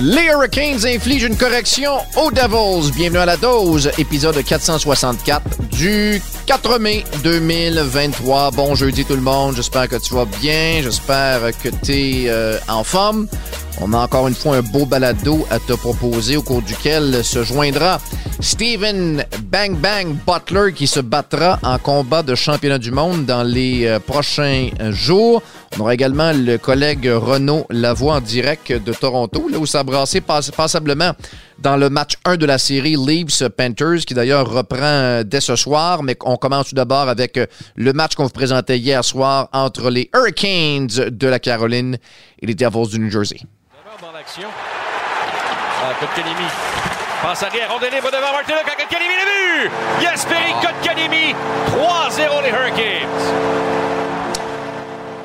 Les Hurricanes infligent une correction aux Devils. Bienvenue à la dose, épisode 464 du 4 mai 2023. Bon jeudi tout le monde, j'espère que tu vas bien, j'espère que tu es euh, en forme. On a encore une fois un beau balado à te proposer au cours duquel se joindra Steven Bang Bang Butler qui se battra en combat de championnat du monde dans les euh, prochains jours. On aura également le collègue Renaud Lavoie en direct de Toronto, là où ça a passablement dans le match 1 de la série Leafs-Panthers, qui d'ailleurs reprend euh, dès ce soir. Mais on commence tout d'abord avec euh, le match qu'on vous présentait hier soir entre les Hurricanes de la Caroline et les Devils du New Jersey. Passe arrière, on libre devant Martin Luc, Kotkanimi le but! Jesperi Kotkanimi, 3-0 les Hurricanes.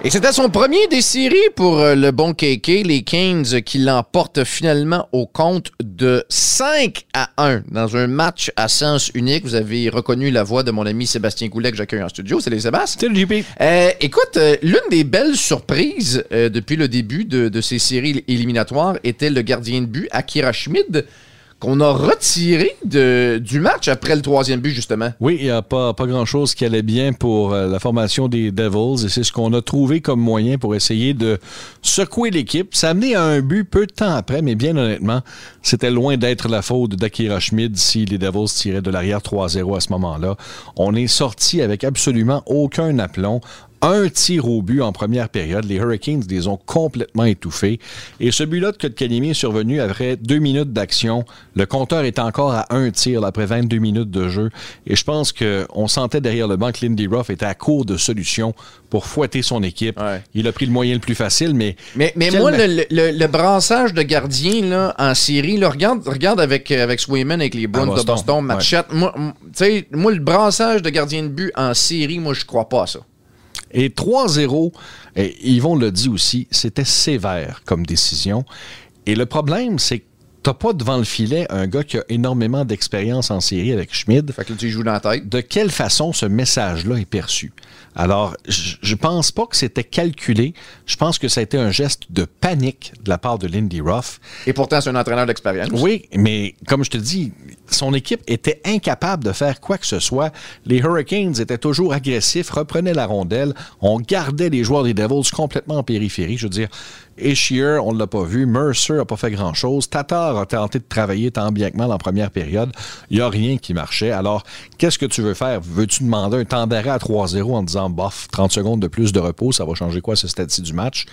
Et c'était son premier des séries pour euh, le bon KK, les Canes qui l'emportent finalement au compte de 5 à 1 dans un match à sens unique. Vous avez reconnu la voix de mon ami Sébastien Goulet que j'accueille en studio. Salut Sébastien. Salut JP. Euh, écoute, euh, l'une des belles surprises depuis le début de, de, ces séries éliminatoires était le gardien de but, Akira Schmid qu'on a retiré du match après le troisième but, justement. Oui, il n'y a pas, pas grand-chose qui allait bien pour euh, la formation des Devils et c'est ce qu'on a trouvé comme moyen pour essayer de secouer l'équipe. Ça a à un but peu de temps après, mais bien honnêtement, c'était loin d'être la faute d'Akira Schmid si les Devils tiraient de l'arrière 3-0 à ce moment-là. On est sorti avec absolument aucun aplomb un tir au but en première période. Les Hurricanes les ont complètement étouffés. Et ce but-là de Kotkaniemi est survenu après deux minutes d'action. Le compteur est encore à un tir après 22 minutes de jeu. Et je pense qu'on sentait derrière le banc que Lindy Ruff était à court de solutions pour fouetter son équipe. Il a pris le moyen le plus facile, mais... Mais, mais moi, le, le, brassage de gardien là, en série, là, regarde, regarde avec, avec Swayman, avec les Bruins de Boston, Matchette. Moi, moi, le brassage de gardien de but en série, moi, je crois pas à ça. Et 3-0, Yvon l'a dit aussi, c'était sévère comme décision. Et le problème, c'est que t'as pas devant le filet un gars qui a énormément d'expérience en série avec Schmid. Fait que tu joues dans la tête. De quelle façon ce message-là est perçu? Alors, je pense pas que c'était calculé. Je pense que ça a été un geste de panique de la part de Lindy Ruff. Et pourtant, c'est un entraîneur d'expérience. Oui, mais comme je te dis, son équipe était incapable de faire quoi que ce soit. Les Hurricanes étaient toujours agressifs, reprenaient la rondelle. On gardait les joueurs des Devils complètement en périphérie. Je veux dire, Ishier, on ne l'a pas vu. Mercer n'a pas fait grand-chose. Tatar a tenté de travailler tant bien que mal en première période. Il n'y a rien qui marchait. Alors, qu'est-ce que tu veux faire? Veux-tu demander un temps d'arrêt à 3-0 en disant, bof, 30 secondes de plus de repos, ça va changer quoi ce stade-ci du match?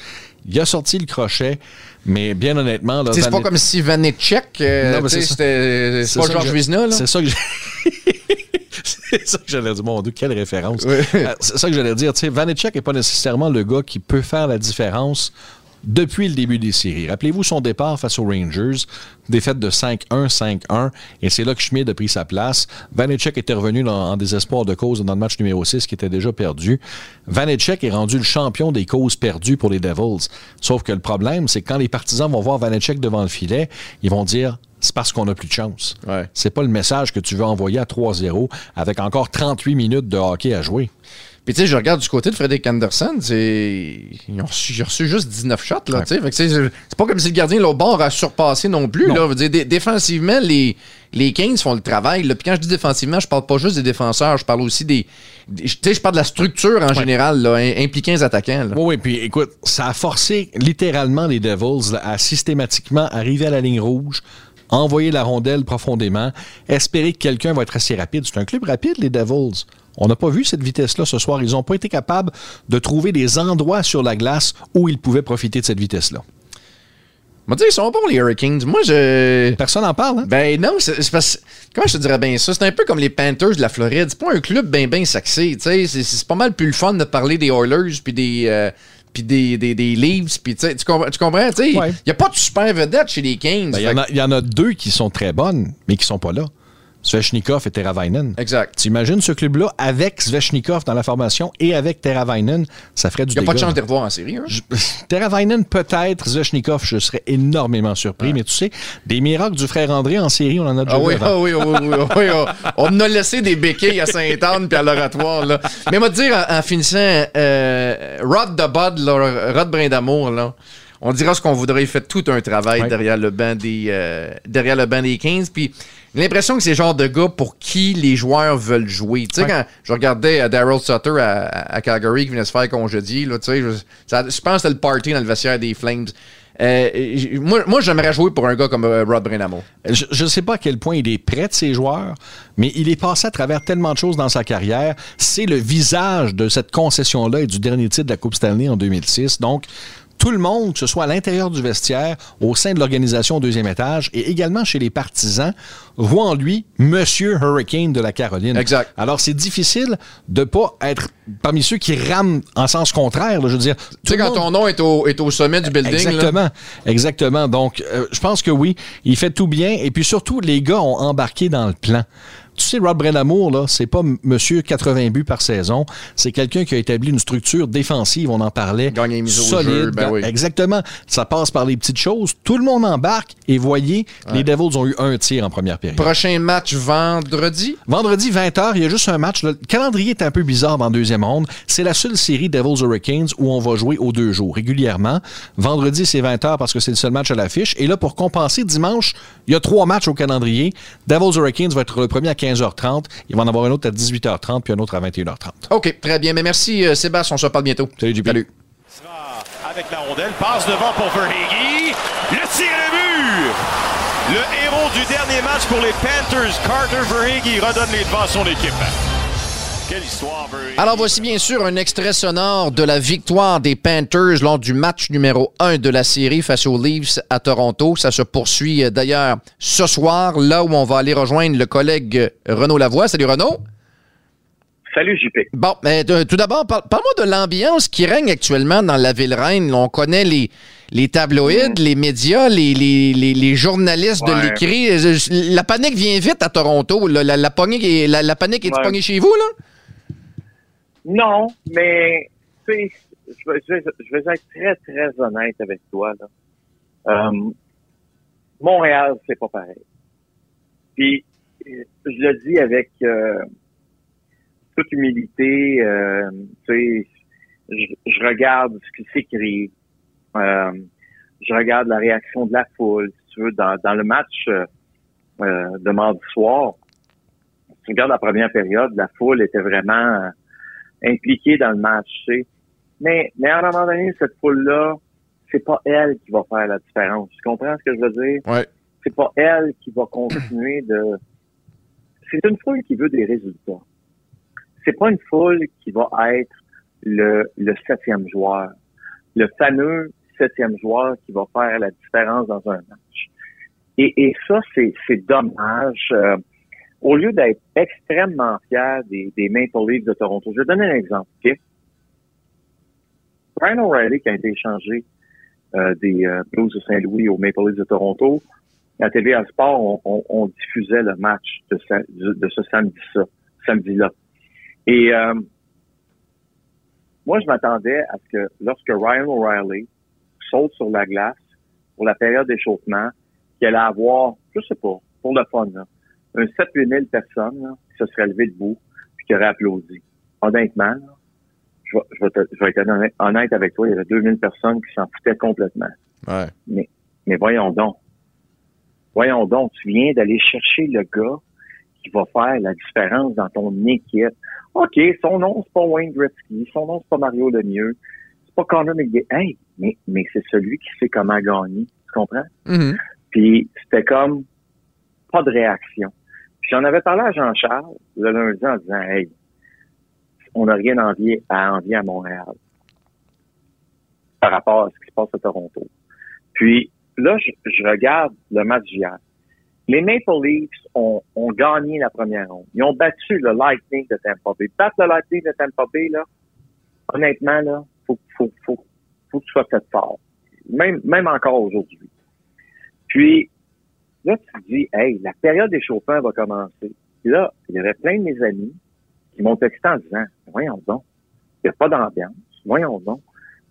Il a sorti le crochet, mais bien honnêtement... C'est pas comme si Vanetchek, euh, c'était pas Georges Vizna. C'est ça que c'est ça que j'allais dire. Mon Dieu, quelle référence. Euh, c'est ça que j'allais dire. Vanetchek n'est pas nécessairement le gars qui peut faire la différence depuis le début des séries. Rappelez-vous son départ face aux Rangers, défaite de 5-1, 5-1, et c'est là que Schmid a pris sa place. Vanecek était revenu en désespoir de cause dans le match numéro 6 qui était déjà perdu. Vanecek est rendu le champion des causes perdues pour les Devils. Sauf que le problème, c'est que quand les partisans vont voir Vanecek devant le filet, ils vont dire c'est parce qu'on n'a plus de chance. C'est pas le message que tu veux envoyer à 3-0 avec encore 38 minutes de hockey à jouer. Puis tu sais, je regarde du côté de Frederick Anderson, ils ont reçu, reçu juste 19 shots. Là, C'est pas comme si le gardien l'autre bord a surpassé non plus. Là. Dire, défensivement, les, les Kings font le travail. Puis quand je dis défensivement, je parle pas juste des défenseurs, je parle aussi des. tu sais, je parle de la structure en général, là, impliquant les attaquants. Oui, oui, puis écoute, ça a forcé littéralement les Devils à systématiquement arriver à la ligne rouge, envoyer la rondelle profondément, espérer que quelqu'un va être assez rapide. C'est un club rapide, les Devils. On n'a pas vu cette vitesse-là ce soir. Ils n'ont pas été capables de trouver des endroits sur la glace où ils pouvaient profiter de cette vitesse-là. Moi, ils sont bons, les Hurricanes. Moi, je. Personne n'en parle, hein? Ben non, c'est parce. Comment je te dirais bien ça? C'est un peu comme les Panthers de la Floride. C'est pas un club bien, bien saxé. C'est pas mal plus le fun de parler des Oilers puis des. Euh, puis des, des, des Leafs, puis tu, comprends, tu comprends? Il n'y a pas de super vedette chez les Kings. Ben, il y, y, en a deux qui sont très bonnes, mais qui sont pas là. Svechnikov et Teravainen. Exact. Tu imagines ce club-là avec Svechnikov dans la formation et avec Teravainen, ça ferait du Il n'y a pas de chance de revoir en série. Hein? Teravainen, peut-être. Svechnikov, je serais énormément surpris. Mais tu sais, des miracles du frère André en série, on en a déjà ah oui, ah oui, oui, oui, oui, on, a laissé des béquilles à Sainte-Anne puis à l'oratoire. Là. Mais moi, te dire, en, finissant, euh, Rod de Bud, Rod Brindamour, là, on dira ce qu'on voudrait. Il fait tout un travail derrière le banc des euh, derrière le banc des Kings. Puis j'ai l'impression que c'est le genre de gars pour qui les joueurs veulent jouer. Tu sais, quand je regardais Daryl Sutter à, Calgary qui venait se faire congédier, là, tu sais, je, je pense que c'était le party dans le vestiaire des Flames. Euh, moi, j'aimerais jouer pour un gars comme euh, Rod Brenamo. Je ne sais pas à quel point il est prêt de ses joueurs, mais il est passé à travers tellement de choses dans sa carrière. C'est le visage de cette concession-là et du dernier titre de la Coupe Stanley en 2006. Donc, tout le monde, que ce soit à l'intérieur du vestiaire, au sein de l'organisation au deuxième étage et également chez les partisans, voit en lui Monsieur Hurricane de la Caroline. Exact. Alors, c'est difficile de pas être parmi ceux qui rament en sens contraire. je veux dire, tu sais, quand ton nom est au, est au sommet du building. Exactement. Exactement. Donc, euh, je pense que oui, il fait tout bien. Et puis surtout, les gars ont embarqué dans le plan. Tu sais, Rod Brenamour, là, c'est pas monsieur 80 buts par saison. C'est quelqu'un qui a établi une structure défensive, on en parlait. solide. Ben Exactement. Ça passe par les petites choses. Tout le monde embarque et voyez, les Devils ont eu un tir en première période. Prochain match vendredi? Vendredi, 20h, il y a juste un match. Le calendrier est un peu bizarre en deuxième ronde. C'est la seule série Devils Hurricanes où on va jouer aux deux jours, régulièrement. Vendredi, c'est 20h parce que c'est le seul match à l'affiche. Et là, pour compenser, dimanche, il y a trois matchs au calendrier. Devils Hurricanes va être le premier à 15h30. Il va en avoir un autre à 18h30 puis un autre à 21h30. OK, très bien. Mais merci, euh, Sébastien. On se reparle bientôt. Salut, JP. Salut. Avec la rondelle, passe devant pour Verhege. Le tir est but! Le héros du dernier match pour les Panthers, Carter Verhege, redonne les devants à son équipe. Quelle histoire, Alors voici bien sûr un extrait sonore de la victoire des Panthers lors du match numéro 1 de la série face aux Leafs à Toronto. Ça se poursuit euh, d'ailleurs ce soir, là où on va aller rejoindre le collègue Renaud Lavoie. Salut Renaud. Salut JP. Bon, mais tout d'abord, parle-moi de l'ambiance qui règne actuellement dans la ville reine. On connaît les, les tabloïds, mm. les médias, les, les, les, journalistes de l'écrit. Euh, la panique vient vite à Toronto. La, la, panique est, la, panique est ouais. chez vous, là? Non, mais tu sais, je vais, je, être très, très honnête avec toi. Là. Euh, Montréal, c'est pas pareil. Puis, je le dis avec euh, toute humilité, euh, tu sais, je, je, regarde ce qui s'écrit, euh, je regarde la réaction de la foule, si tu veux, dans, dans le match euh, de mardi soir. Si tu regardes la première période, la foule était vraiment impliquée dans le match, tu sais. Mais, mais à un moment donné, cette foule-là, c'est pas elle qui va faire la différence. Tu comprends ce que je veux dire? Ouais. C'est pas elle qui va continuer de... C'est une foule qui veut des résultats. C'est pas une foule qui va être le, le septième joueur. Le fameux septième joueur qui va faire la différence dans un match. Et, et ça, c'est, c'est dommage. Euh, au lieu d'être extrêmement fier des, des Maple Leafs de Toronto, je vais donner un exemple. Okay? Brian O'Reilly, qui a été échangé euh, des euh, Blues de Saint-Louis aux Maple Leafs de Toronto, à TVA Sport, on, diffusait le match de, ce samedi samedi-là. Et euh, moi, je m'attendais à ce que lorsque Ryan O'Reilly saute sur la glace pour la période d'échauffement, qu'il allait avoir, je sais pas, pour le fun, là, un 7 8 000 personnes qui se seraient levées debout puis qui auraient applaudi. Honnêtement, je, vais, je, vais te, je vais être honnête avec toi, il y avait 2000 personnes qui s'en foutaient complètement. Ouais. Mais, mais voyons donc. Voyons donc, tu viens d'aller chercher le gars qui va faire la différence dans ton équipe. OK, son nom, c'est pas Wayne Gretzky, son nom, c'est pas Mario Lemieux, c'est pas Connor McDavid. Hey, mais, mais c'est celui qui sait comment gagner. Tu comprends? Mm-hmm. Puis c'était comme pas de réaction. J'en avais parlé à Jean-Charles le lundi en disant Hey, on n'a rien envie à envier à Montréal par rapport à ce qui se passe à Toronto. Puis là, je, regarde le match d'hier. Les Maple Leafs ont, ont, gagné la première ronde. Ils ont battu le Lightning de Tampa Bay. Battre le Lightning de Tampa Bay, là, honnêtement, là, faut, faut, faut, faut que tu sois fait fort. Même, même encore aujourd'hui. Puis, là, tu dis, hey, la période d'échauffement va commencer. Puis là, il y avait plein de mes amis qui m'ont texté en disant, voyons donc, il n'y a pas d'ambiance, voyons donc,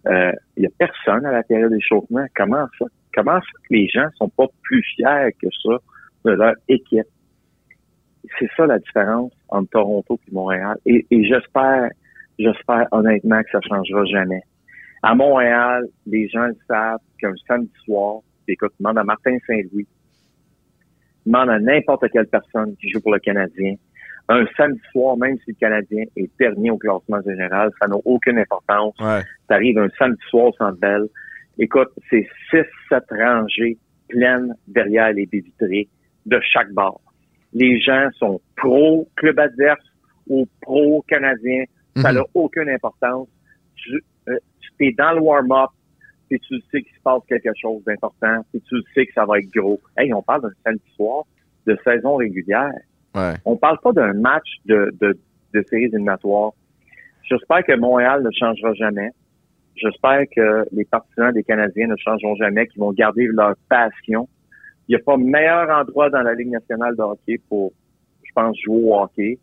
euh, il n'y a personne à la période d'échauffement. Comment ça? Comment ça que les gens sont pas plus fiers que ça de leur équipe? C'est ça la différence entre Toronto et Montréal. Et, j'espère, j'espère honnêtement que ça changera jamais. À Montréal, les gens le savent qu'un samedi soir, écoute, demande à Martin Saint-Louis, demande à n'importe quelle personne qui joue pour le Canadien, un samedi soir, même si le Canadien est dernier au classement général, ça n'a aucune importance. Ouais. Ça arrive un samedi soir au Centre Bell. Écoute, c'est six, sept rangées pleines derrière les baies vitrées de chaque bar. Les gens sont pro-club adverse ou pro-canadien. Ça Mhm. n'a aucune importance. Tu euh, es dans le warm-up, puis tu sais qu'il se passe quelque chose d'important, puis tu sais que ça va être gros. Hey, on parle d'un samedi soir de saison régulière. Ouais. On parle pas d'un match de, de, de séries éliminatoires. J'espère que Montréal ne changera jamais. J'espère que les partisans des Canadiens ne changeront jamais, qu'ils vont garder leur passion. Il n'y a pas meilleur endroit dans la Ligue nationale de hockey pour, je pense, jouer au hockey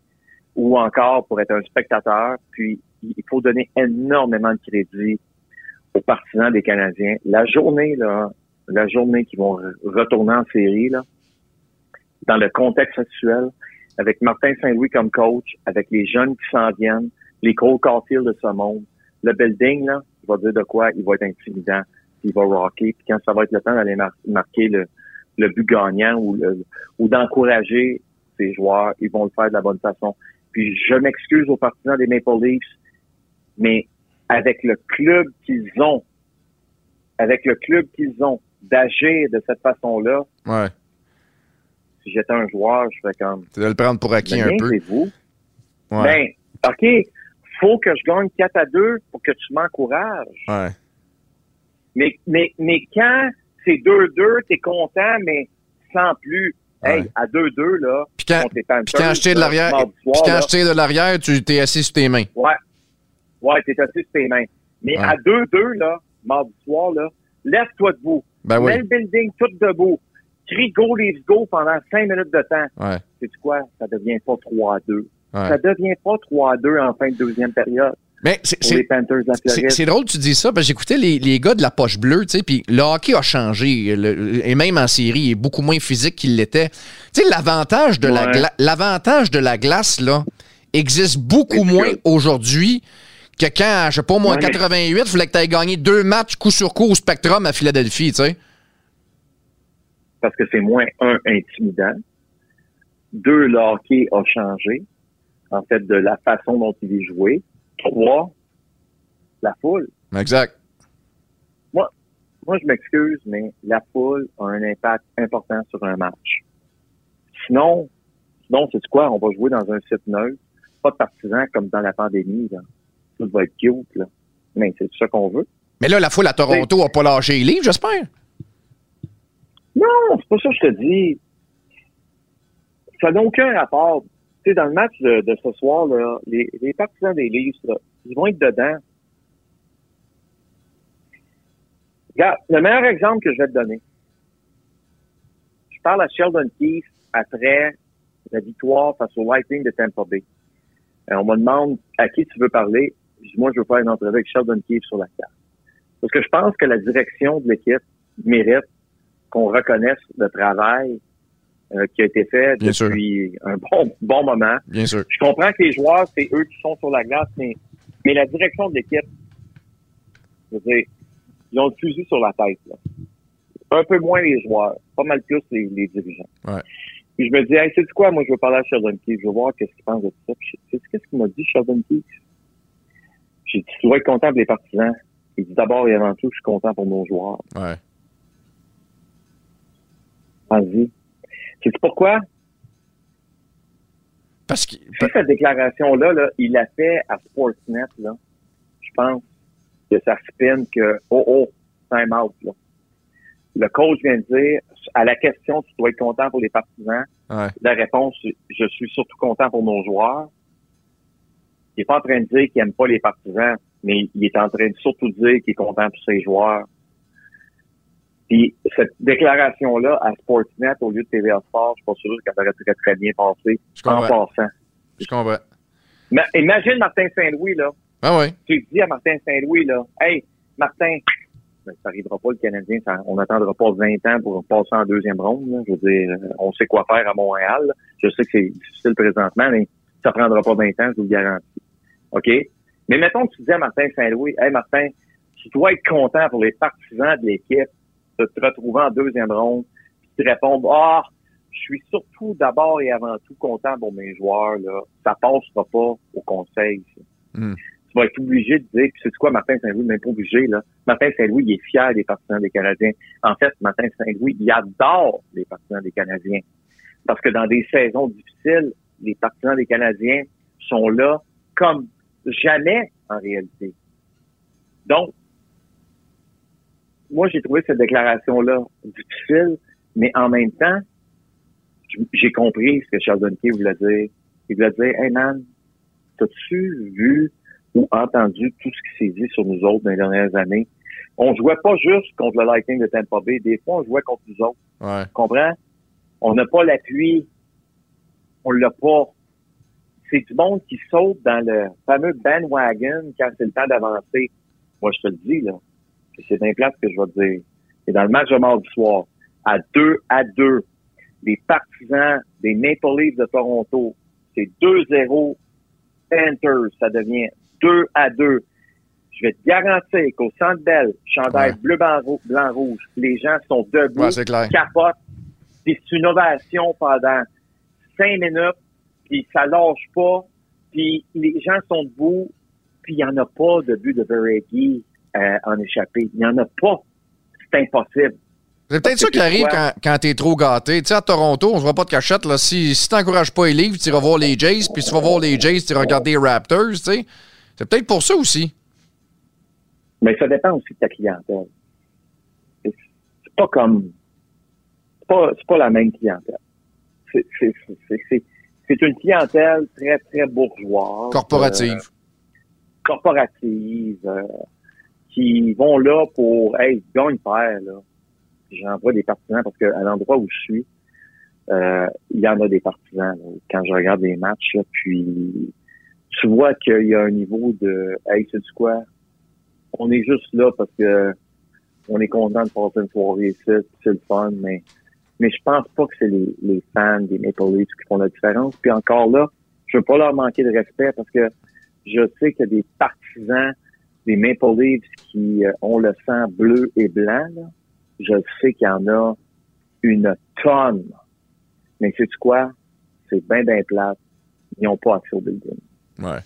ou encore pour être un spectateur. Puis, il faut donner énormément de crédit aux partisans des Canadiens. La journée, là, la journée qu'ils vont re- retourner en série, là, dans le contexte actuel, avec Martin Saint-Louis comme coach, avec les jeunes qui s'en viennent, les Cole Caulfield de ce monde, le building, là, il va dire de quoi il va être intimidant, il va rocker, puis quand ça va être le temps d'aller mar- marquer le, but gagnant ou, ou d'encourager ces joueurs, ils vont le faire de la bonne façon. Puis je m'excuse aux partisans des Maple Leafs, mais avec le club qu'ils ont, avec le club qu'ils ont, d'agir de cette façon-là, Ouais. si j'étais un joueur, je ferais comme Tu dois le prendre pour acquis un peu. c'est vous. Ouais. Ben, OK, faut que je gagne 4 à 2 pour que tu m'encourages. Ouais. Mais, mais, mais quand c'est 2-2, t'es content, mais sans plus. Hey, Ouais. à 2-2, là, Puis quand, puis quand je tire de l'arrière, tu t'es assis sur tes mains. Ouais. Ouais, t'es assis sur tes mains. Mais Ouais. à 2-2, là, mardi soir, là, lève-toi debout. Ben oui. Mets le building tout debout. Crie go, leaves go pendant 5 minutes de temps. Ouais. C'est quoi? Ça devient pas 3-2. Ouais. Ça devient pas 3-2 en fin de deuxième période Mais c'est- drôle que tu dis ça, parce que j'écoutais les, les gars de la poche bleue, tu sais, puis le hockey a changé, le- et même en série, il est beaucoup moins physique qu'il l'était. Tu sais, l'avantage de, la Ouais. de la glace, là, existe beaucoup moins aujourd'hui que quand, je sais pas, moi, en Ouais, mais- 88, il fallait que tu aies gagné deux matchs coup sur coup au Spectrum à Philadelphie, tu sais. Parce que c'est moins, un, intimidant. Deux, le hockey a changé. En fait, de la façon dont il est joué. Trois, la foule. Exact. Moi, je m'excuse, mais la foule a un impact important sur un match. Sinon, sinon, c'est quoi? On va jouer dans un site neutre. Pas de partisans comme dans la pandémie, là. Tout va être cute, là. Mais c'est ça qu'on veut. Mais là, la foule à Toronto a pas lâché les livres, j'espère. Non, c'est pas ça que je te dis. Ça n'a aucun rapport. Tu sais, dans le match de, de ce soir, là, les, les partisans des là, ils vont être dedans. Regarde, le meilleur exemple que je vais te donner. Je parle à Sheldon Keefe après la victoire face au Lightning de Tampa Bay. Euh, on me demande à qui tu veux parler. Moi, je veux faire une entrevue avec Sheldon Keefe sur la carte. Parce que je pense que la direction de l'équipe mérite qu'on reconnaisse le travail euh, qui a été fait Bien sûr. depuis un bon, bon moment. Bien sûr. Je comprends que les joueurs, c'est eux qui sont sur la glace, mais, mais la direction de l'équipe, je veux dire, ils ont le fusil sur la tête. Là. Un peu moins les joueurs, pas mal plus les, les dirigeants. Ouais. Puis je me dis, hey, sais quoi, moi je veux parler à Sheldon Keefe, je veux voir qu'est-ce qu'il pense de tout ça. Puis, qu'est-ce qu'il m'a dit, Sheldon Keefe? Dit, tu dois être content pour les partisans. Il dit d'abord et avant tout, je suis content pour nos joueurs. Ouais. Vas-y. Sais-tu pourquoi? Parce que. Si cette déclaration-là, là, il l'a fait à Sportsnet, là, je pense que ça spin que, oh, oh, time out, là. Le coach vient de dire, à la question, tu dois être content pour les partisans. Ouais. La réponse, je suis surtout content pour nos joueurs. Il est pas en train de dire qu'il aime pas les partisans, mais il est en train de surtout dire qu'il est content pour ses joueurs. Puis cette déclaration-là à Sportsnet au lieu de TVA Sport, je suis pas sûr qu'elle aurait très, très bien passé Je en passant. Je comprends. Mais imagine Martin Saint-Louis, là. Ah ouais. Tu dis à Martin Saint-Louis, là, Hey, Martin, ben, ça arrivera pas le Canadien, ça- on n'attendra pas 20 ans pour passer en deuxième ronde. là. Je veux dire, on sait quoi faire à Montréal. là. Je sais que c'est difficile présentement, mais ça prendra pas 20 ans, je vous le garantis. OK? Mais mettons que tu dis à Martin Saint-Louis, Hey Martin, tu dois être content pour les partisans de l'équipe de te retrouver en deuxième ronde et te répondre Ah, je suis surtout d'abord et avant tout content pour mes joueurs. Là. Ça passera pas au conseil. Hmm. Tu vas être obligé de dire, puis c'est quoi, Martin Saint-Louis, même pas obligé, là. Martin Saint-Louis, il est fier des partisans des Canadiens. En fait, Martin Saint-Louis, il adore les partisans des Canadiens. Parce que dans des saisons difficiles, les partisans des Canadiens sont là comme jamais en réalité. Donc, moi, j'ai trouvé cette déclaration-là difficile, mais en même temps, j'ai compris ce que Sheldon Key voulait dire. Il voulait dire, hey man, t'as-tu vu ou entendu tout ce qui s'est dit sur nous autres dans les dernières années? On jouait pas juste contre le Lightning de Tampa Bay. Des fois, on jouait contre nous autres. Ouais. Tu comprends? On n'a pas l'appui. On l'a pas. C'est du monde qui saute dans le fameux bandwagon quand c'est le temps d'avancer. Moi, je te le dis, là. C'est un place que je vais te dire. Et dans le match de mardi soir, à 2 à 2, les partisans des Maple Leafs de Toronto, c'est 2-0 Panthers. Ça devient 2 à 2. Je vais te garantir qu'au Centre Bell, chandail Ouais. bleu, blanc, rou- blanc, rouge, les gens sont debout, Ouais, capotent, puis c'est une ovation pendant cinq minutes, puis ça lâche pas, puis les gens sont debout, puis il n'y en a pas de but de Veregi euh, en échappé. Il n'y en a pas. C'est impossible. C'est peut-être ça qui arrive quand, quand t'es trop gâté. Tu sais, à Toronto, on se voit pas de cachette. Là. Si, si t'encourages pas les livres, tu vas voir les Jays, puis si tu vas voir les Jays, tu regardes les Raptors, tu sais. C'est peut-être pour ça aussi. Mais ça dépend aussi de ta clientèle. C'est pas comme c'est pas, c'est pas la même clientèle. C'est- c'est- une clientèle très, très bourgeoise. Corporative. euh, corporative, euh, qui vont là pour Hey, gagne faire là. J'envoie des partisans parce que à l'endroit où je suis, euh, il y en a des partisans là, quand je regarde les matchs, là, puis tu vois qu'il y a un niveau de Hey, c'est du quoi? On est juste là parce que on est content de passer une soirée ici, c'est le fun, mais mais je pense pas que c'est les, fans des Maple Leafs qui font la différence. Puis encore là, je veux pas leur manquer de respect parce que je sais qu'il y a des partisans des Maple Leafs qui euh, ont le sang bleu et blanc. Je sais qu'il y en a une tonne. Mais sais-tu quoi? C'est bien, bien plate. Ils n'ont pas accès au building. Ouais.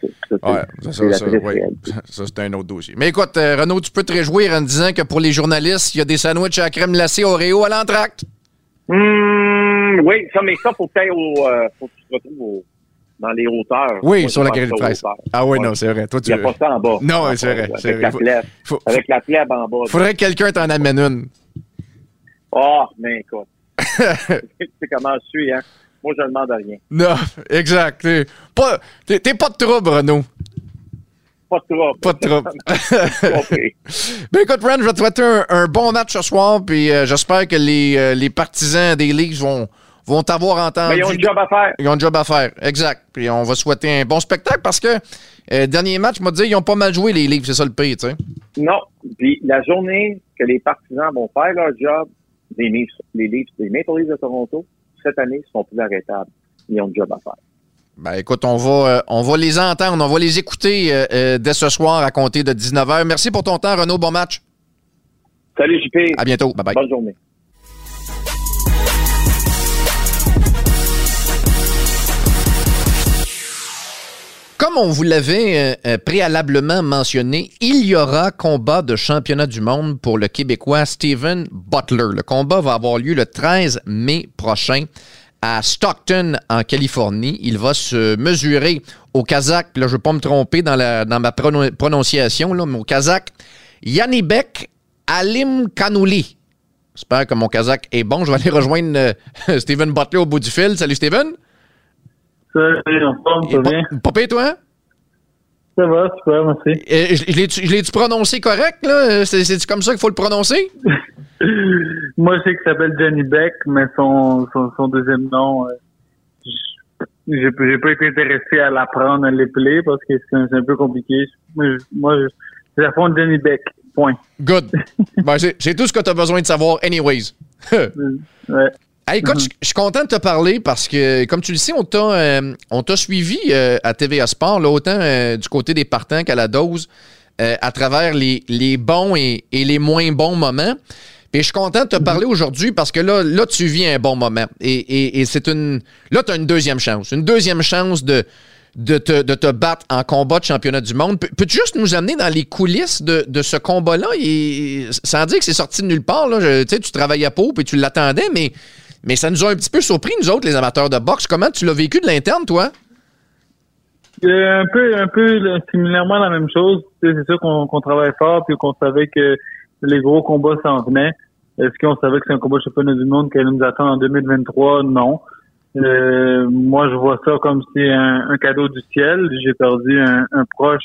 C'est- ça, c'est- Ouais, ça, c'est ça, ouais. Ça, un autre dossier. Mais écoute, euh, Renaud, tu peux te réjouir en disant que pour les journalistes, il y a des sandwichs à la crème glacée Oreo à l'entracte. Hum, oui, ça, mais ça, faut au, euh, faut que tu te retrouves au- dans les hauteurs. Oui, Moi, sur la galerie de presse. Ah oui, Ouais. non, c'est vrai. Toi, Il n'y a pas ça en bas. Non, c'est vrai, Avec vrai. la plèbe. faut- Avec la plèbe en bas. Faudrait que quelqu'un t'en amène une. Oh, mais écoute. tu sais comment je suis, hein? Moi, je ne demande rien. Non, exact. T'es pas, pas de trouble, Renaud. Pas de trouble. Pas de trouble. Ben écoute, Ren, je vais te souhaiter un, un bon match ce soir, puis euh, j'espère que les, euh, les partisans des Leafs vont, vont t'avoir entendu. Mais ils ont un job à faire. Ils ont un job à faire, exact. Puis on va souhaiter un bon spectacle parce que euh, dernier match, m'a dit ils ont pas mal joué les Leafs, c'est ça le pire, tu sais. Non. Puis la journée que les partisans vont faire leur job, les Leafs, les Leafs, les Maple Leafs de Toronto, cette année, sont plus arrêtables. Ils ont un job à faire. Ben écoute, on va, euh, on va les entendre, on va les écouter euh, euh, dès ce soir à compter de 19h. Merci pour ton temps, Renaud. Bon match. Salut, JP. À bientôt. Bye bye. Bonne journée. Comme on vous l'avait euh, euh, préalablement mentionné, il y aura combat de championnat du monde pour le Québécois Steven Butler. Le combat va avoir lieu le 13 mai prochain à Stockton, en Californie. Il va se mesurer au Kazakh, puis là, je ne veux pas me tromper dans, la, dans ma prono- prononciation, là, mais au Kazakh, Yanibek Alim Kanouli. J'espère que mon Kazakh est bon. Je vais aller rejoindre euh, Steven Butler au bout du fil. Salut, Steven. Salut, ça va bien? Pas pire, toi? Ça va, super, merci. Euh, je je l'ai-tu prononcé correct, là? C'est- C'est-tu comme ça qu'il faut le prononcer? Moi, je sais qu'il s'appelle Johnny Beck, mais son, son, son deuxième nom, euh, j'ai pas été intéressé à l'apprendre, à l'épeler, parce que c'est un, c'est un peu compliqué. Moi, je- moi je, je l'appelle Johnny Beck, point. Good. Ben, c'est c'est tout ce que tu as besoin de savoir, anyways. Ouais. Hey, écoute, je je suis content de te parler parce que, comme tu le sais, on t'a euh, suivi euh, à TVA Sport, là, autant euh, du côté des partants qu'à la dose. à travers les, les bons et, et, les moins bons moments. Et je suis content de te parler aujourd'hui parce que là, là, tu vis un bon moment. Et, et, c'est une. Là, tu as une deuxième chance. Une deuxième chance de, de, te, de te battre en combat de championnat du monde. Peux-tu juste nous amener dans les coulisses de, de ce combat-là? Sans dire que c'est sorti de nulle part. Là. Je, tu travaillais à Pau et tu l'attendais, mais, mais ça nous a un petit peu surpris, nous autres, les amateurs de boxe. Comment tu l'as vécu de l'interne, toi? un peu, un peu similairement la même chose. C'est sûr qu'on travaille fort puis qu'on savait que les gros combats s'en venaient. Est-ce qu'on savait que c'est un combat championnat du monde qui allait nous attendre en 2023? Non. Euh, moi, je vois ça comme si un, un cadeau du ciel. J'ai perdu un, proche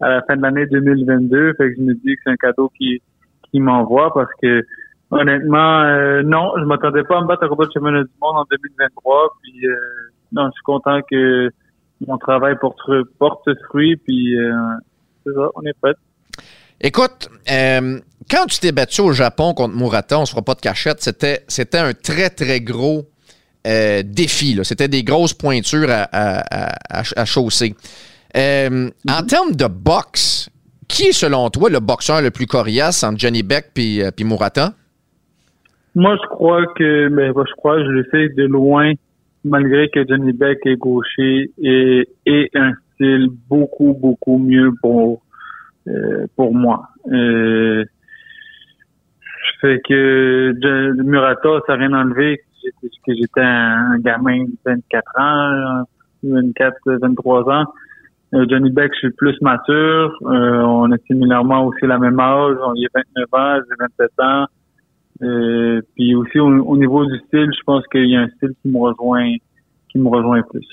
à la fin de l'année 2022. Fait que je me dis que c'est un cadeau qui m'envoie parce que honnêtement, euh, non, je m'attendais pas à me battre combat de championnat du monde en 2023. Puis euh, non, je suis content que mon travail porte, porte fruit. Puis c'est ça, on est prêt. Écoute, euh, quand tu t'es battu au Japon contre Murata, on se fera pas de cachette, c'était, c'était un très, très gros euh, défi. C'était des grosses pointures à, à, à, chausser. Euh, en termes de boxe, qui est selon toi le boxeur le plus coriace entre Johnny Beck et Murata? Moi, je crois que, ben, je crois, je le sais de loin, malgré que Johnny Beck est gaucher et, et un style beaucoup, beaucoup mieux pour euh, pour moi. Euh, fait que Murata, ça n'a rien enlevé que j'étais un, gamin de 24 ans, 24, 23 ans. Euh, Johnny Beck, je suis plus mature. Euh, on a similairement aussi la même âge. On a 29 ans, j'ai 27 ans. Euh, puis aussi au, niveau du style, je pense qu'il y a un style qui me rejoint, qui me rejoint plus.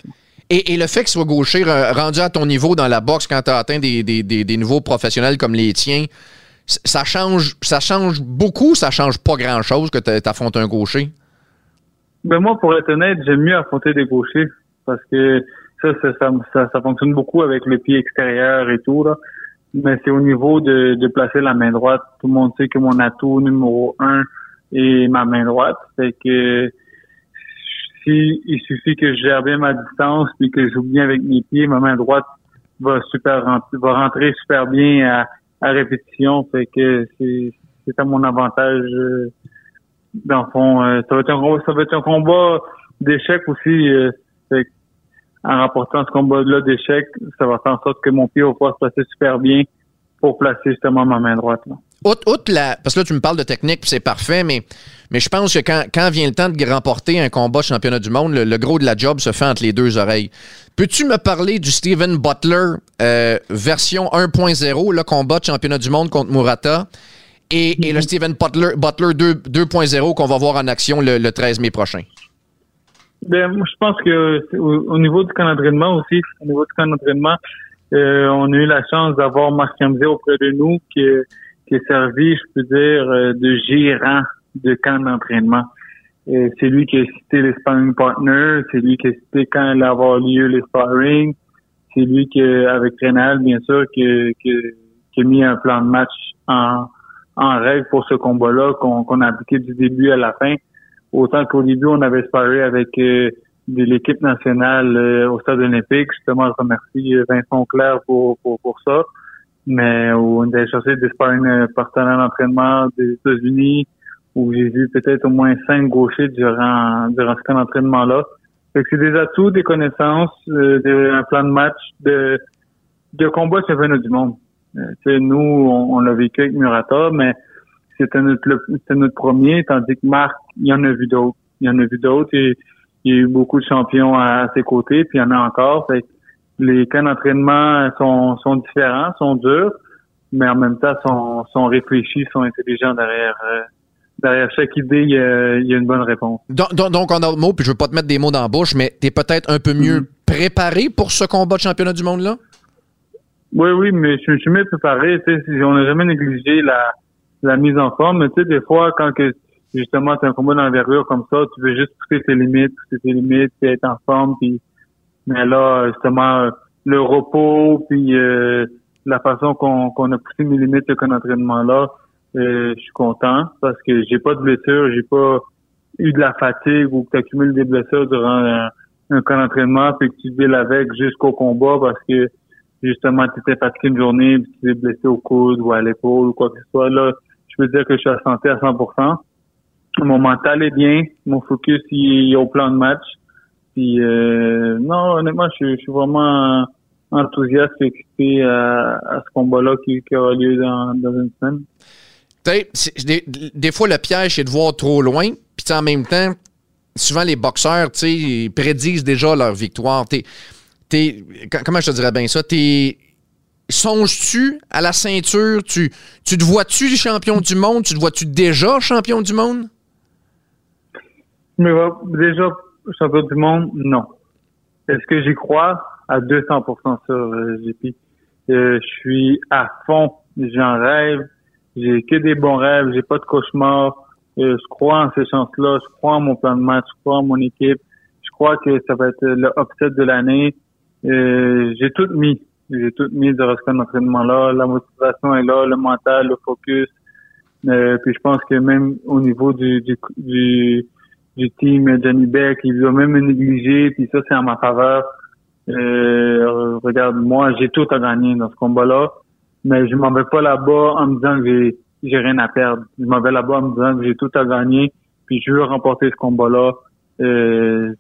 Et, le fait qu'il soit gaucher, rendu à ton niveau dans la boxe quand tu as atteint des, des, des, niveaux professionnels comme les tiens, ça change, ça change beaucoup, ça change pas grand-chose que tu affrontes un gaucher? Ben moi, pour être honnête, j'aime mieux affronter des gauchers parce que ça, ça, ça, fonctionne beaucoup avec le pied extérieur et tout. Là. Mais c'est au niveau de, de placer la main droite. Tout le monde sait que mon atout numéro un est ma main droite. C'est que si il suffit que je gère bien ma distance puis que je joue bien avec mes pieds, ma main droite va super rentrer, va rentrer super bien à, à répétition. Fait que c'est c'est à mon avantage. Euh, dans le fond, euh, ça va être un ça va être un combat d'échecs aussi. Euh, en rapportant ce combat-là d'échecs, ça va faire en sorte que mon pied va pouvoir se placer super bien pour placer justement ma main droite. Là. Outre, la, parce que là, tu me parles de technique, c'est parfait, mais, mais je pense que quand, quand vient le temps de remporter un combat championnat du monde, le, gros de la job se fait entre les deux oreilles. Peux-tu me parler du Steven Butler euh, version 1.0, le combat de championnat du monde contre Murata, et, et le mm-hmm. Steven Butler, Butler 2.0 qu'on va voir en action le, 13 mai prochain? Ben, je pense que au, niveau du camp d'entraînement aussi, au niveau du camp d'entraînement, euh, on a eu la chance d'avoir Marc Ramsey auprès de nous qui qui est servi, je peux dire, euh, de gérant de camp d'entraînement. C'est lui qui a cité les sparring partners, c'est lui qui a cité quand allait avoir lieu les sparring, c'est lui qui, avec Rénal, bien sûr, qui, qui, qui, a mis un plan de match en, en règle pour ce combat-là qu'on a appliqué du début à la fin. Autant qu'au début, on avait sparé avec euh, l'équipe nationale euh, au stade olympique. Justement, je remercie Vincent Claire pour, pour, pour ça mais on a cherché des sparring euh, partenaires d'entraînement des États-Unis, où j'ai vu peut-être au moins cinq gauchers durant, durant ce camp d'entraînement-là. C'est des atouts, des connaissances, euh, un plan de match, de, de combat championnat du monde. Euh, nous, on, l'a vécu avec Murata, mais c'était notre, c'était notre premier, tandis que Marc, il y en a vu d'autres. Il y en a vu d'autres et il y a eu beaucoup de champions à, ses côtés, puis il y en a encore. Fait les camps d'entraînement sont, sont différents, sont durs, mais en même temps sont, sont réfléchis, sont intelligents derrière. Euh, derrière chaque idée, il y, a, une bonne réponse. Donc, donc, en d'autres mots, puis je veux pas te mettre des mots dans la bouche, mais tu es peut-être un peu mieux mm-hmm. préparé pour ce combat de championnat du monde-là? Oui, oui, mais je, suis mieux préparé. On n'a jamais négligé la, la mise en forme. Mais tu sais, des fois, quand que justement as un combat d'envergure comme ça, tu veux juste pousser tes limites, pousser tes limites, puis être en forme, puis mais là, justement, le repos, puis euh, la façon qu'on qu'on a poussé mes limites de entraînement-là, euh, je suis content parce que j'ai pas de blessure, j'ai pas eu de la fatigue ou que tu accumules des blessures durant un, un camp d'entraînement puis que tu deals avec jusqu'au combat parce que justement, tu étais fatigué une journée, puis tu es blessé au coude ou à l'épaule ou quoi que ce soit, là, peux dire que je suis à santé à 100%. Mon mental est bien, mon focus il est au plan de match. Puis euh, non, honnêtement, je, suis vraiment enthousiaste et à, ce combat-là qui, aura lieu dans, une semaine. Des, des, fois, le piège, c'est de voir trop loin. Puis en même temps, souvent les boxeurs prédisent déjà leur victoire. comment je te dirais bien ça? Songes-tu à la ceinture? Tu, tu te vois-tu champion du monde? Tu te vois-tu déjà champion du monde? Mais déjà, champion du monde, non. Est-ce que j'y crois? À 200% sur JP. Euh, je suis à fond. J'en rêve. J'ai que des bons rêves. J'ai pas de cauchemars. Euh, je crois en ces chances-là. Je crois en mon plan de match. Je crois en mon équipe. Je crois que ça va être le upset de l'année. Euh, j'ai tout mis. J'ai tout mis de rester d'entraînement là. La motivation est là, le mental, le focus. Euh, puis je pense que même au niveau du, du, du, du team Johnny Beck, il ont même négligé, puis ça c'est en ma faveur. Euh, regarde, moi j'ai tout à gagner dans ce combat-là, mais je m'en vais pas là-bas en me disant que j'ai j'ai rien à perdre. Je m'en vais là-bas en me disant que j'ai tout à gagner, puis je veux remporter ce combat-là. Euh,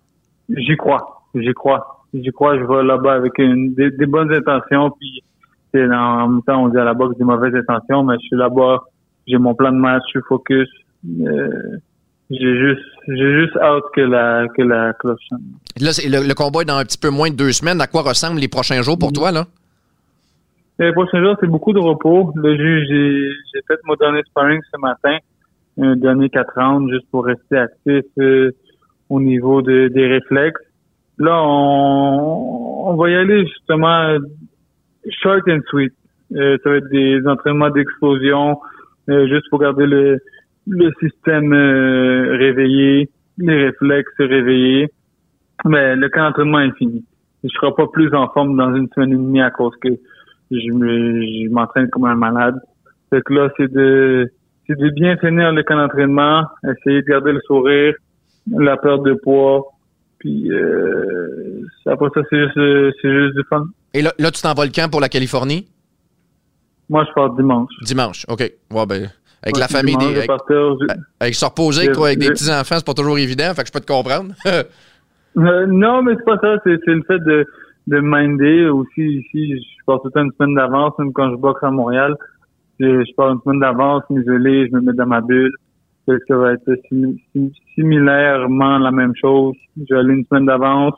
j'y crois, j'y crois je crois je vais là-bas avec une, des, bonnes intentions. Puis en même temps, on dit à la boxe des mauvaises intentions, mais je suis là-bas, j'ai mon plan de match, je suis focus. Euh, j'ai juste, j'ai juste hâte que la, que la cloche. Là, le, le, combat est dans un petit peu moins de deux semaines. À quoi ressemblent les prochains jours pour toi, là? Les prochains jours, c'est beaucoup de repos. Le juge, j'ai fait mon dernier sparring ce matin, un dernier 4 rounds, juste pour rester actif euh, au niveau de, des réflexes. Là, on, on va y aller justement short and sweet. Euh, ça va être des entraînements d'explosion, euh, juste pour garder le, le système euh, réveillé, les réflexes réveillés. Mais le camp d'entraînement est fini. Je serai pas plus en forme dans une semaine et demie à cause que je me, m'entraîne comme un malade. Fait que là, c'est de, c'est de bien finir le camp d'entraînement, essayer de garder le sourire, la perte de poids, puis euh, après ça, c'est juste, juste, du fun. Et là, là tu t'envoles quand pour la Californie? Moi, je pars dimanche. Dimanche, OK. Ouais, ben, avec la famille des. Avec, avec, se reposer avec, avec des petits-enfants, c'est pas toujours évident, fait que je peux te comprendre. euh, non, mais c'est pas ça. C'est le fait de, de minder aussi. Ici, je pars tout le temps une semaine d'avance, même quand je boxe à Montréal. Je, je pars une semaine d'avance, m'isoler, je me mets dans ma bulle ça va être similairement la même chose. Je vais aller une semaine d'avance,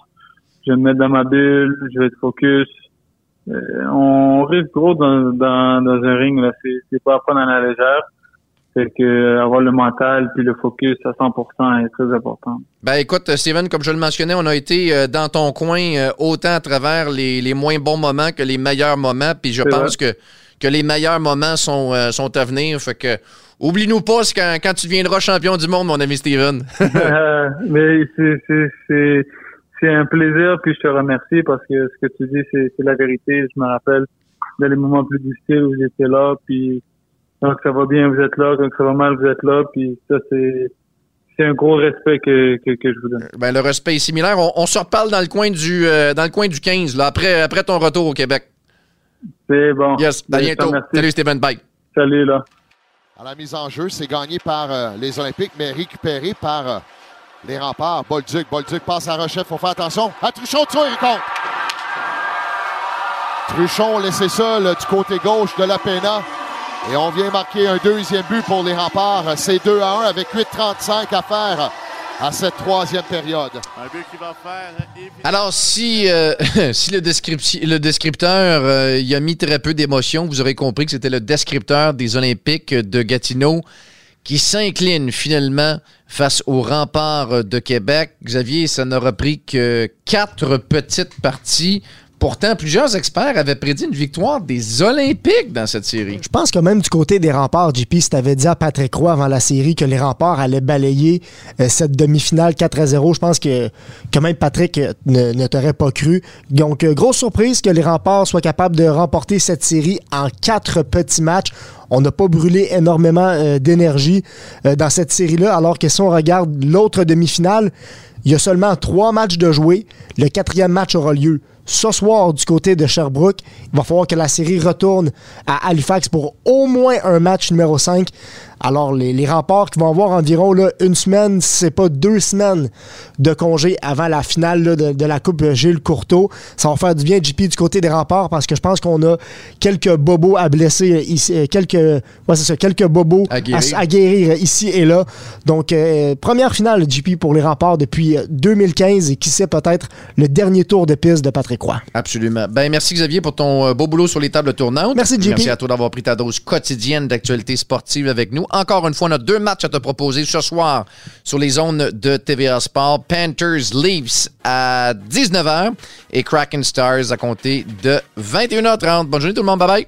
je vais me mettre dans ma bulle, je vais être focus. Euh, on risque gros dans, dans, dans un ring, là. C'est, pas à prendre à la légère. C'est que avoir le mental puis le focus à 100% est très important. Ben écoute, Steven, comme je le mentionnais, on a été euh, dans ton coin euh, autant à travers les, les moins bons moments que les meilleurs moments. Puis je pense que que les meilleurs moments sont, sont à venir. Fait que Oublie-nous pas quand, quand tu deviendras champion du monde, mon ami Steven. Euh, mais c'est un plaisir, puis je te remercie parce que ce que tu dis, c'est la vérité. Je me rappelle dans les moments plus difficiles où j'étais là, puis quand ça va bien, vous êtes là, quand ça va mal, vous êtes là, puis ça, c'est c'est un gros respect que, que, je vous donne. Ben, le respect est similaire. On, se reparle dans le coin du euh, dans le coin du 15, là, après, après ton retour au Québec. C'est bon. Yes, à bientôt. Salut Steven, bye. Salut là à la mise en jeu. C'est gagné par euh, les Olympiques, mais récupéré par euh, les remparts. Bolduc, Bolduc passe à Rochette. faut faire attention. À Truchon, tu il compte. Truchon laissé seul du côté gauche de la Pena. Et on vient marquer un deuxième but pour les remparts. C'est 2 à 1 avec 8,35 à faire à cette troisième période. Alors, si, euh, si le, le descripteur euh, il a mis très peu d'émotion, vous aurez compris que c'était le descripteur des Olympiques de Gatineau qui s'incline finalement face au rempart de Québec. Xavier, ça n'aura pris que quatre petites parties Pourtant, plusieurs experts avaient prédit une victoire des Olympiques dans cette série. Je pense que même du côté des remparts, JP, si t'avais dit à Patrick Roy avant la série que les remparts allaient balayer euh, cette demi-finale 4 à 0, je pense que, que même Patrick euh, ne, t'aurait pas cru. Donc, euh, grosse surprise que les remparts soient capables de remporter cette série en quatre petits matchs. On n'a pas brûlé énormément d'énergie dans cette série-là, alors que si on regarde l'autre demi-finale, il y a seulement trois matchs de jouer. Le quatrième match aura lieu ce soir du côté de Sherbrooke. Il va falloir que la série retourne à Halifax pour au moins un match numéro 5. Alors, les, remparts qui vont avoir environ là, une semaine, c'est pas deux semaines de congé avant la finale de, la Coupe Gilles Courteau. Ça va faire du bien, JP, du côté des remparts, parce que je pense qu'on a quelques bobos à blesser ici, euh, quelques, ouais, c'est ça, quelques bobos à guérir. ici et là. Donc, euh, première finale, JP, pour les remparts depuis 2015 et qui sait peut-être le dernier tour de piste de Patrick Absolument. Ben, merci Xavier pour ton euh, beau boulot sur les tables tournantes. Merci, JP. Merci à toi d'avoir pris ta dose quotidienne d'actualité sportive avec nous encore une fois, on a deux matchs à te proposer ce soir sur les zones de TVA Sport. Panthers Leafs à 19h et Kraken Stars à compter de 21h30. Bonne journée tout le monde. Bye bye.